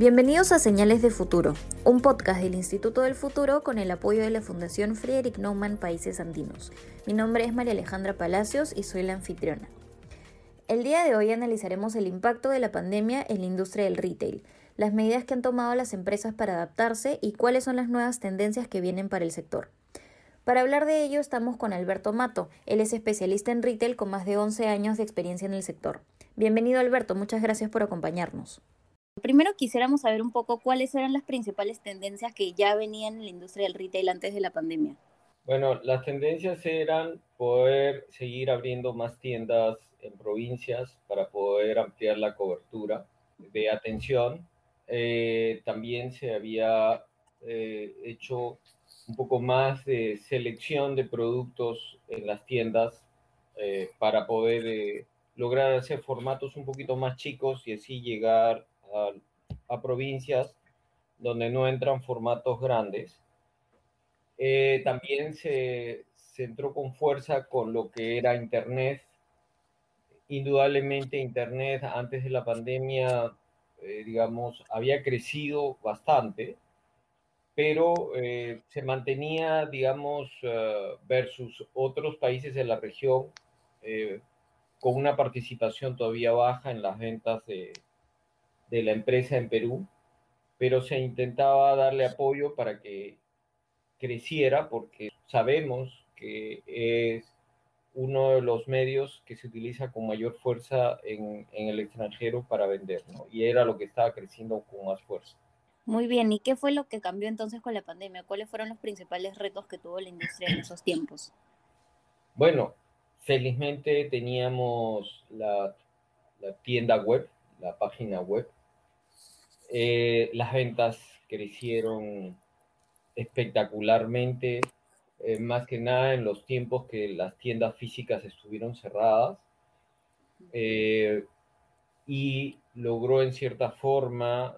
Bienvenidos a Señales de Futuro, un podcast del Instituto del Futuro con el apoyo de la Fundación Friedrich Naumann Países Andinos. Mi nombre es María Alejandra Palacios y soy la anfitriona. El día de hoy analizaremos el impacto de la pandemia en la industria del retail, las medidas que han tomado las empresas para adaptarse y cuáles son las nuevas tendencias que vienen para el sector. Para hablar de ello estamos con Alberto Mato, él es especialista en retail con más de 11 años de experiencia en el sector. Bienvenido Alberto, muchas gracias por acompañarnos. Primero quisiéramos saber un poco cuáles eran las principales tendencias que ya venían en la industria del retail antes de la pandemia. Bueno, las tendencias eran poder seguir abriendo más tiendas en provincias para poder ampliar la cobertura de atención. Eh, también se había eh, hecho un poco más de selección de productos en las tiendas eh, para poder lograr hacer formatos un poquito más chicos y así llegar a, provincias donde no entran formatos grandes. Eh, también se, se, entró con fuerza con lo que era Internet. Indudablemente Internet antes de la pandemia, eh, digamos, había crecido bastante, pero eh, se mantenía, digamos, versus otros países de la región, con una participación todavía baja en las ventas de, de la empresa en Perú, pero se intentaba darle apoyo para que creciera porque sabemos que es uno de los medios que se utiliza con mayor fuerza en, el extranjero para vender, ¿no? Y era lo que estaba creciendo con más fuerza. Muy bien, ¿y qué fue lo que cambió entonces con la pandemia? ¿Cuáles fueron los principales retos que tuvo la industria en esos tiempos? Bueno, felizmente teníamos la, la tienda web, la página web, eh, las ventas crecieron espectacularmente, eh, más que nada en los tiempos que las tiendas físicas estuvieron cerradas. Eh, y logró en cierta forma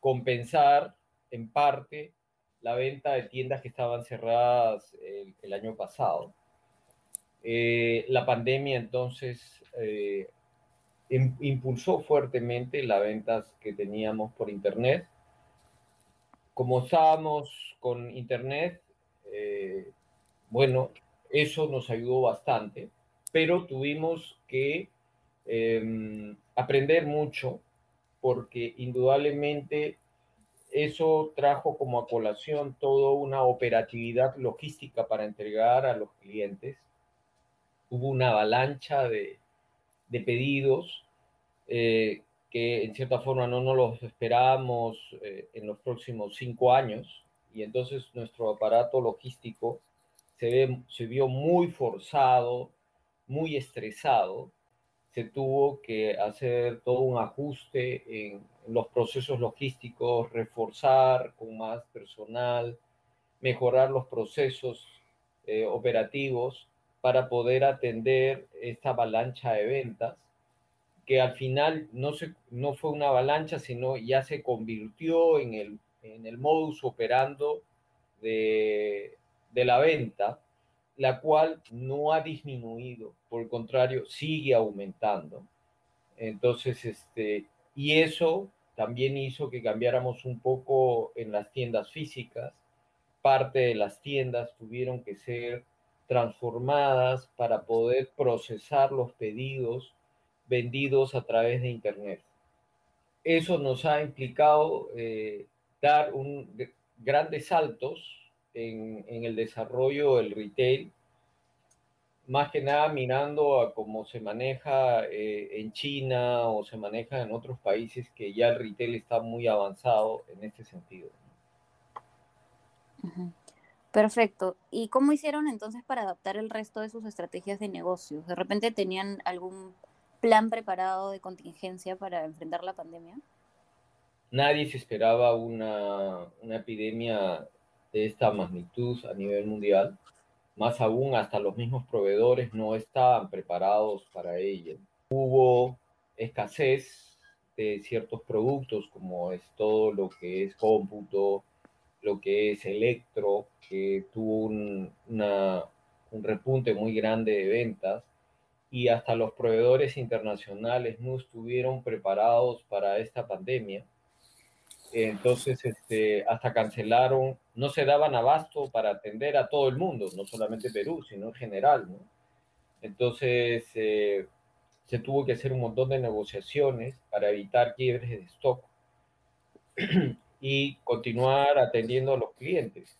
compensar en parte la venta de tiendas que estaban cerradas el, año pasado. la pandemia entonces impulsó fuertemente las ventas que teníamos por Internet. Como estábamos con Internet, eh, bueno, eso nos ayudó bastante, pero tuvimos que em, aprender mucho porque indudablemente eso trajo como a colación toda una operatividad logística para entregar a los clientes. Hubo una avalancha de, de pedidos eh, que en cierta forma no nos los esperábamos eh, en los próximos cinco años. Y entonces nuestro aparato logístico se, ve, se vio muy forzado, muy estresado, se tuvo que hacer todo un ajuste en, los procesos logísticos, reforzar con más personal, mejorar los procesos eh, operativos para poder atender esta avalancha de ventas, que al final no, se, no fue una avalancha, sino ya se convirtió en el, en el modus operando de, de la venta, la cual no ha disminuido, por el contrario, sigue aumentando. Entonces, este, y eso también hizo que cambiáramos un poco en las tiendas físicas. Parte de las tiendas tuvieron que ser transformadas para poder procesar los pedidos vendidos a través de Internet. Eso nos ha implicado eh, dar un, grandes saltos en, el desarrollo del retail, más que nada mirando a cómo se maneja eh, en China o se maneja en otros países que ya el retail está muy avanzado en este sentido. Perfecto. ¿Y cómo hicieron entonces para adaptar el resto de sus estrategias de negocios? ¿De repente tenían algún plan preparado de contingencia para enfrentar la pandemia? Nadie se esperaba una, una epidemia de esta magnitud a nivel mundial. Más aún, hasta los mismos proveedores no estaban preparados para ello. Hubo escasez de ciertos productos, como es todo lo que es cómputo, lo que es Electro, que tuvo un, un repunte muy grande de ventas y hasta los proveedores internacionales no estuvieron preparados para esta pandemia. Entonces, este, hasta cancelaron, no se daban abasto para atender a todo el mundo, no solamente Perú, sino en general, ¿no? Entonces, eh, se tuvo que hacer un montón de negociaciones para evitar quiebres de stock y continuar atendiendo a los clientes.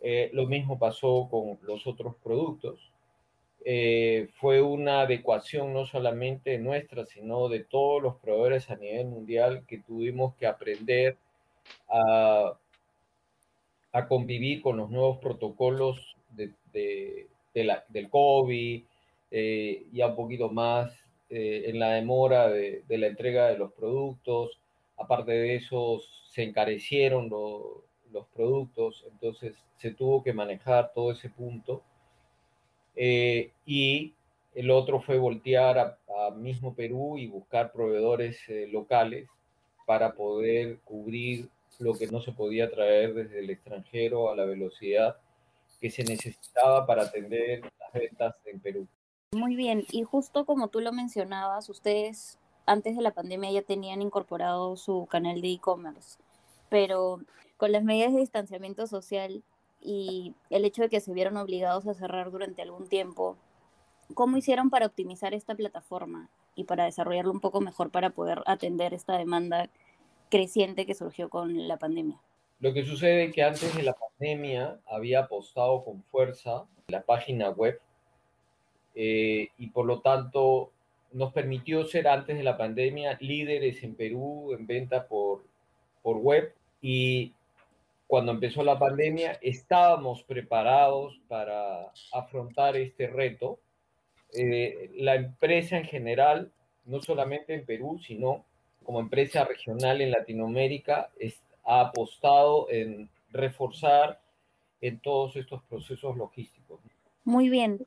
Eh, lo mismo pasó con los otros productos. Eh, fue una adecuación no solamente nuestra, sino de todos los proveedores a nivel mundial que tuvimos que aprender a, a convivir con los nuevos protocolos de, de, la, del COVID, eh, ya un poquito más eh, en la demora de, de, la entrega de los productos. Aparte de eso, se encarecieron los productos, entonces se tuvo que manejar todo ese punto. Eh, y el otro fue voltear a, mismo Perú y buscar proveedores eh, locales para poder cubrir lo que no se podía traer desde el extranjero a la velocidad que se necesitaba para atender las ventas en Perú. Muy bien, y justo como tú lo mencionabas, ustedes antes de la pandemia ya tenían incorporado su canal de e-commerce, pero con las medidas de distanciamiento social y el hecho de que se vieron obligados a cerrar durante algún tiempo, ¿cómo hicieron para optimizar esta plataforma y para desarrollarlo un poco mejor para poder atender esta demanda creciente que surgió con la pandemia? Lo que sucede es que antes de la pandemia había apostado con fuerza la página web eh, y por lo tanto nos permitió ser antes de la pandemia líderes en Perú en venta por, por web y cuando empezó la pandemia estábamos preparados para afrontar este reto. Eh, la empresa en general, no solamente en Perú, sino como empresa regional en Latinoamérica, ha apostado en reforzar en todos estos procesos logísticos. Muy bien.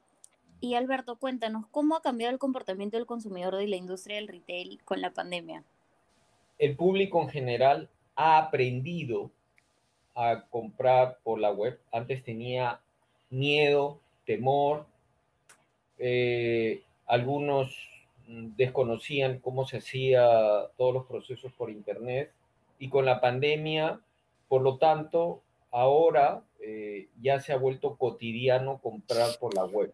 Y Alberto, cuéntanos, ¿cómo ha cambiado el comportamiento del consumidor de la industria del retail con la pandemia? El público en general ha aprendido a comprar por la web. Antes tenía miedo, temor. Eh, algunos desconocían cómo se hacía todos los procesos por internet y con la pandemia, por lo tanto, ahora eh, ya se ha vuelto cotidiano comprar por la web.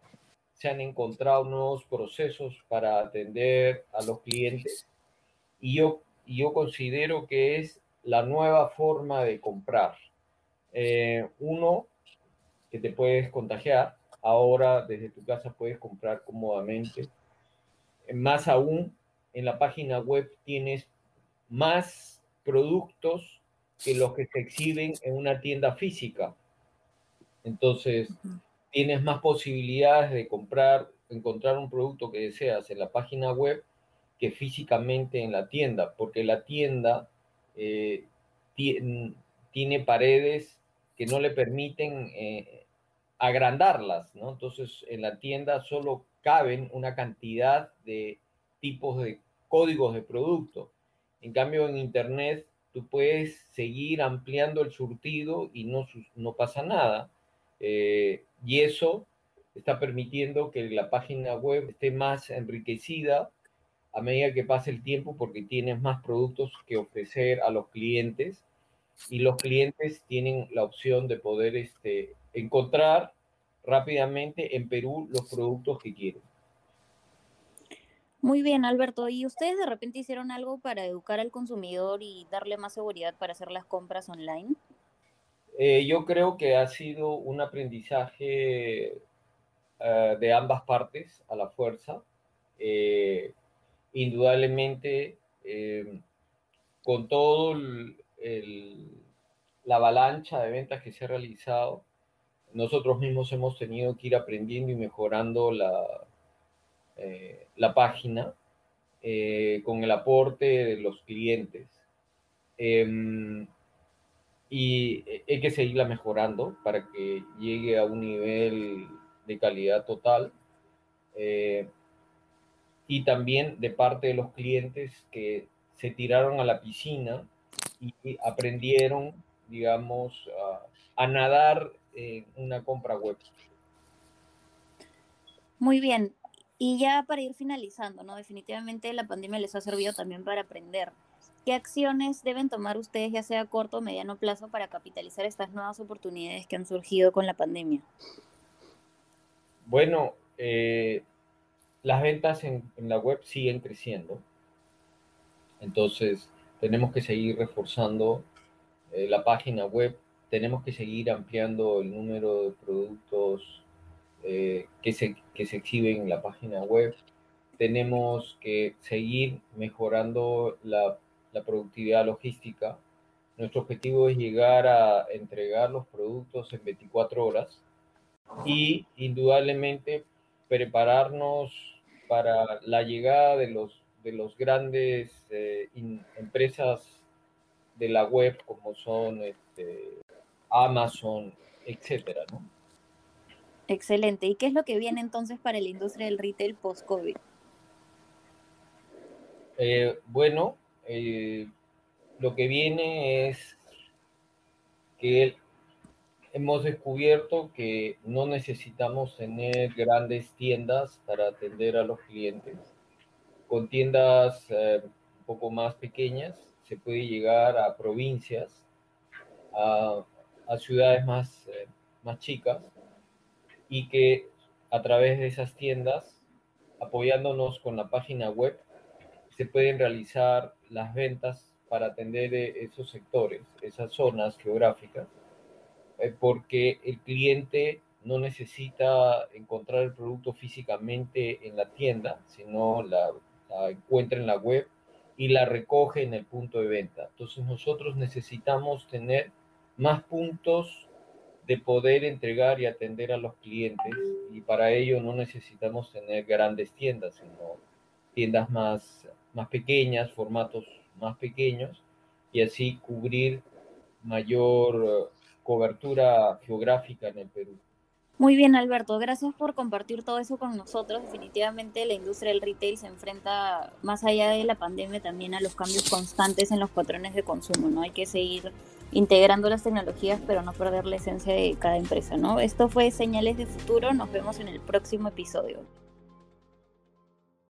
Se han encontrado nuevos procesos para atender a los clientes y yo considero que es la nueva forma de comprar. Eh, uno, que te puedes contagiar. Ahora desde tu casa puedes comprar cómodamente. Más aún, en la página web tienes más productos que los que se exhiben en una tienda física. Entonces, tienes más posibilidades de comprar, encontrar un producto que deseas en la página web que físicamente en la tienda, porque la tienda eh, tiene paredes que no le permiten eh, agrandarlas, ¿no? Entonces, en la tienda solo caben una cantidad de tipos de códigos de producto. En cambio, en Internet tú puedes seguir ampliando el surtido y no, no pasa nada. Eh, y eso está permitiendo que la página web esté más enriquecida a medida que pase el tiempo porque tienes más productos que ofrecer a los clientes y los clientes tienen la opción de poder este, encontrar rápidamente en Perú los productos que quieren. Muy bien, Alberto. ¿Y ustedes de repente hicieron algo para educar al consumidor y darle más seguridad para hacer las compras online? Eh, yo creo que ha sido un aprendizaje uh, de ambas partes a la fuerza. Eh, indudablemente, eh, con todo el, la avalancha de ventas que se ha realizado, nosotros mismos hemos tenido que ir aprendiendo y mejorando la, eh, la página eh, con el aporte de los clientes. Em, y hay que seguirla mejorando para que llegue a un nivel de calidad total. Y también de parte de los clientes que se tiraron a la piscina y aprendieron, digamos, a, nadar en una compra web. Muy bien. Y ya para ir finalizando, ¿no? Definitivamente la pandemia les ha servido también para aprender. ¿Qué acciones deben tomar ustedes, ya sea a corto o mediano plazo, para capitalizar estas nuevas oportunidades que han surgido con la pandemia? Bueno, eh, las ventas en, la web siguen creciendo. Entonces, tenemos que seguir reforzando eh, la página web, tenemos que seguir ampliando el número de productos eh, que, se, que se exhiben en la página web. Tenemos que seguir mejorando la la productividad logística. Nuestro objetivo es llegar a entregar los productos en 24 horas y indudablemente prepararnos para la llegada de los, de los grandes eh, empresas de la web como son este, Amazon, etcétera, Excelente. ¿Y qué es lo que viene entonces para la industria del retail post-COVID? Eh, bueno, eh, lo que viene es que hemos descubierto que no necesitamos tener grandes tiendas para atender a los clientes. Con tiendas eh, un poco más pequeñas se puede llegar a provincias, a, ciudades más, eh, más chicas y que a través de esas tiendas, apoyándonos con la página web, se pueden realizar las ventas para atender e, esos sectores, esas zonas geográficas, eh, porque el cliente no necesita encontrar el producto físicamente en la tienda, sino la, encuentra en la web y la recoge en el punto de venta. Entonces nosotros necesitamos tener más puntos de poder entregar y atender a los clientes y para ello no necesitamos tener grandes tiendas, sino tiendas más más pequeñas, formatos más pequeños, y así cubrir mayor cobertura geográfica en el Perú. Muy bien, Alberto, gracias por compartir todo eso con nosotros. Definitivamente la industria del retail se enfrenta, más allá de la pandemia, también a los cambios constantes en los patrones de consumo, ¿no? Hay que seguir integrando las tecnologías, pero no perder la esencia de cada empresa. Esto fue Señales de Futuro, nos vemos en el próximo episodio.